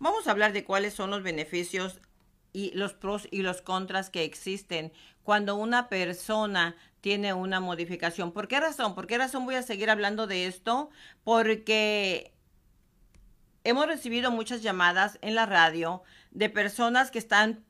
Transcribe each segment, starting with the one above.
Vamos a hablar de cuáles son los beneficios y los pros y los contras que existen cuando una persona tiene una modificación. ¿Por qué razón? ¿Por qué razón voy a seguir hablando de esto? Porque hemos recibido muchas llamadas en la radio de personas que están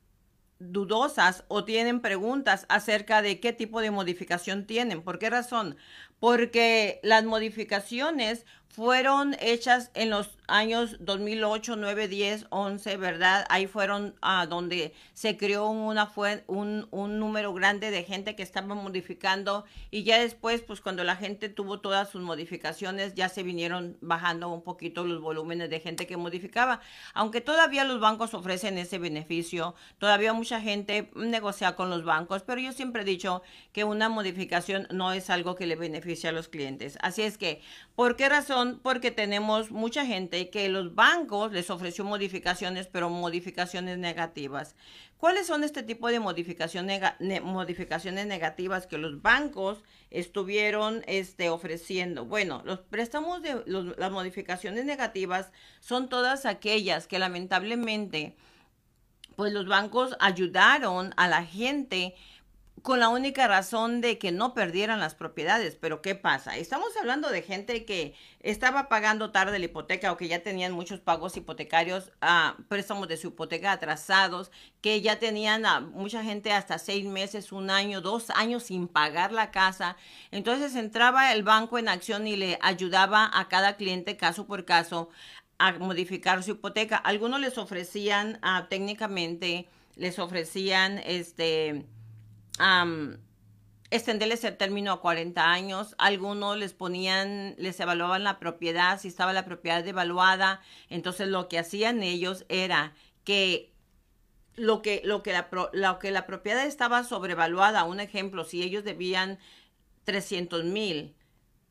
dudosas o tienen preguntas acerca de qué tipo de modificación tienen. ¿Por qué razón? Porque las modificaciones fueron hechas en los años 2008, 9, 10, 11, ¿verdad? Ahí fueron a donde se creó una fue un, un, número grande de gente que estaba modificando y ya después, pues cuando la gente tuvo todas sus modificaciones, ya se vinieron bajando un poquito los volúmenes de gente que modificaba. Aunque todavía los bancos ofrecen ese beneficio, todavía mucha gente negocia con los bancos, pero yo siempre he dicho que una modificación no es algo que le beneficie a los clientes. Así es que, ¿por qué razón? Porque tenemos mucha gente que los bancos les ofreció modificaciones, pero modificaciones negativas. ¿Cuáles son este tipo de modificación modificaciones negativas que los bancos estuvieron este, ofreciendo? Bueno, los préstamos de las modificaciones negativas son todas aquellas que lamentablemente pues los bancos ayudaron a la gente con la única razón de que no perdieran las propiedades. Pero ¿qué pasa? Estamos hablando de gente que estaba pagando tarde la hipoteca o que ya tenían muchos pagos hipotecarios, a préstamos de su hipoteca atrasados, que ya tenían a mucha gente hasta seis meses, un año, dos años sin pagar la casa. Entonces entraba el banco en acción y le ayudaba a cada cliente caso por caso a modificar su hipoteca. Algunos les ofrecían ah, técnicamente, les ofrecían este um, extenderles el término a 40 años. Algunos les ponían, les evaluaban la propiedad, si estaba la propiedad devaluada. Entonces lo que hacían ellos era que lo que, lo que, la, lo que la propiedad estaba sobrevaluada, un ejemplo, si ellos debían 300 mil,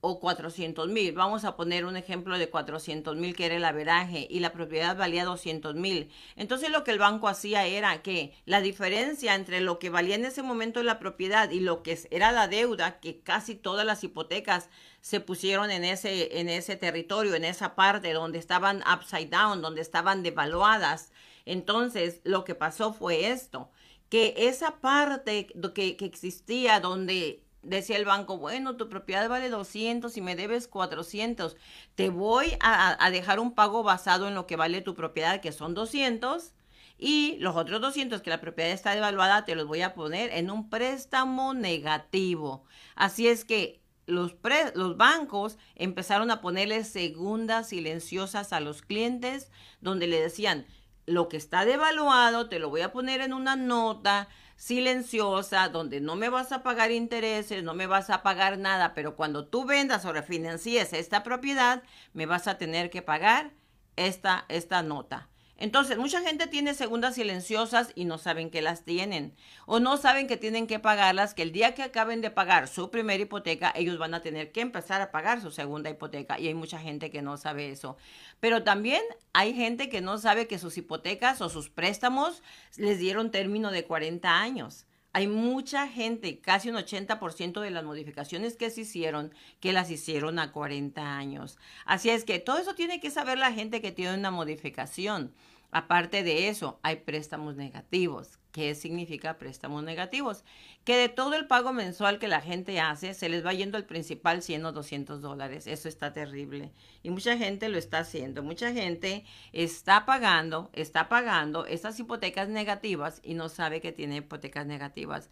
o 400 mil. Vamos a poner un ejemplo de 400 mil que era el averaje y la propiedad valía 200 mil. Entonces lo que el banco hacía era que la diferencia entre lo que valía en ese momento la propiedad y lo que era la deuda, que casi todas las hipotecas se pusieron en ese, en ese territorio, en esa parte donde estaban upside down, donde estaban devaluadas. Entonces lo que pasó fue esto, que esa parte que, que existía donde decía el banco, bueno, tu propiedad vale 200 y me debes 400, te voy a, dejar un pago basado en lo que vale tu propiedad, que son 200, y los otros 200 que la propiedad está devaluada, te los voy a poner en un préstamo negativo. Así es que los, los bancos empezaron a ponerle segundas silenciosas a los clientes, donde le decían, lo que está devaluado, te lo voy a poner en una nota, silenciosa, donde no me vas a pagar intereses, no me vas a pagar nada, pero cuando tú vendas o refinancies esta propiedad, me vas a tener que pagar esta, esta nota. Entonces, mucha gente tiene segundas silenciosas y no saben que las tienen. O no saben que tienen que pagarlas, que el día que acaben de pagar su primera hipoteca, ellos van a tener que empezar a pagar su segunda hipoteca. Y hay mucha gente que no sabe eso. Pero también hay gente que no sabe que sus hipotecas o sus préstamos les dieron término de 40 años. Hay mucha gente, casi un 80% de las modificaciones que se hicieron, que las hicieron a 40 años. Así es que todo eso tiene que saber la gente que tiene una modificación. Aparte de eso, hay préstamos negativos. ¿Qué significa préstamos negativos? Que de todo el pago mensual que la gente hace, se les va yendo el principal 100 o 200 dólares. Eso está terrible. Y mucha gente lo está haciendo. Mucha gente está pagando, está pagando estas hipotecas negativas y no sabe que tiene hipotecas negativas.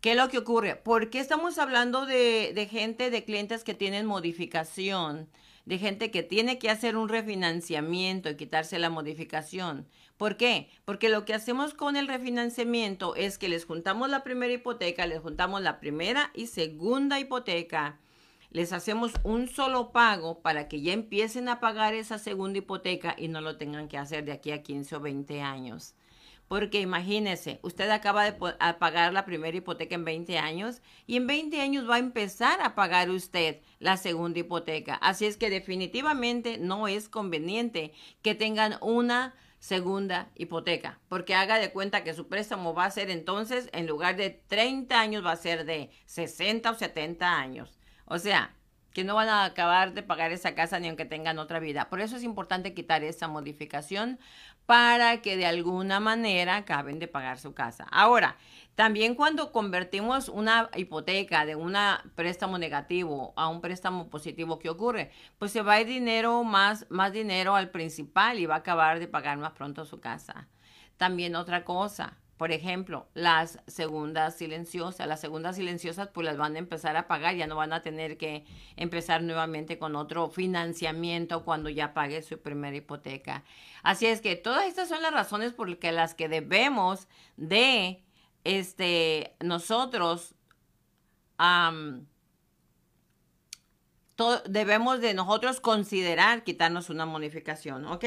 ¿Qué es lo que ocurre? ¿Por qué estamos hablando de, de gente, de clientes que tienen modificación? de gente que tiene que hacer un refinanciamiento y quitarse la modificación. ¿Por qué? Porque lo que hacemos con el refinanciamiento es que les juntamos la primera hipoteca, les juntamos la primera y segunda hipoteca, les hacemos un solo pago para que ya empiecen a pagar esa segunda hipoteca y no lo tengan que hacer de aquí a 15 o 20 años. Porque imagínese, usted acaba de pagar la primera hipoteca en 20 años y en 20 años va a empezar a pagar usted la segunda hipoteca. Así es que definitivamente no es conveniente que tengan una segunda hipoteca, porque haga de cuenta que su préstamo va a ser entonces, en lugar de 30 años, va a ser de 60 o 70 años. O sea, que no van a acabar de pagar esa casa ni aunque tengan otra vida. Por eso es importante quitar esa modificación para que de alguna manera acaben de pagar su casa. Ahora, también cuando convertimos una hipoteca de un préstamo negativo a un préstamo positivo, ¿qué ocurre? Pues se va a ir dinero más, más dinero al principal y va a acabar de pagar más pronto su casa. También otra cosa, por ejemplo, las segundas silenciosas. Las segundas silenciosas pues las van a empezar a pagar, ya no van a tener que empezar nuevamente con otro financiamiento cuando ya pague su primera hipoteca. Así es que todas estas son las razones por las que debemos de este, nosotros debemos de nosotros considerar quitarnos una modificación, ¿ok?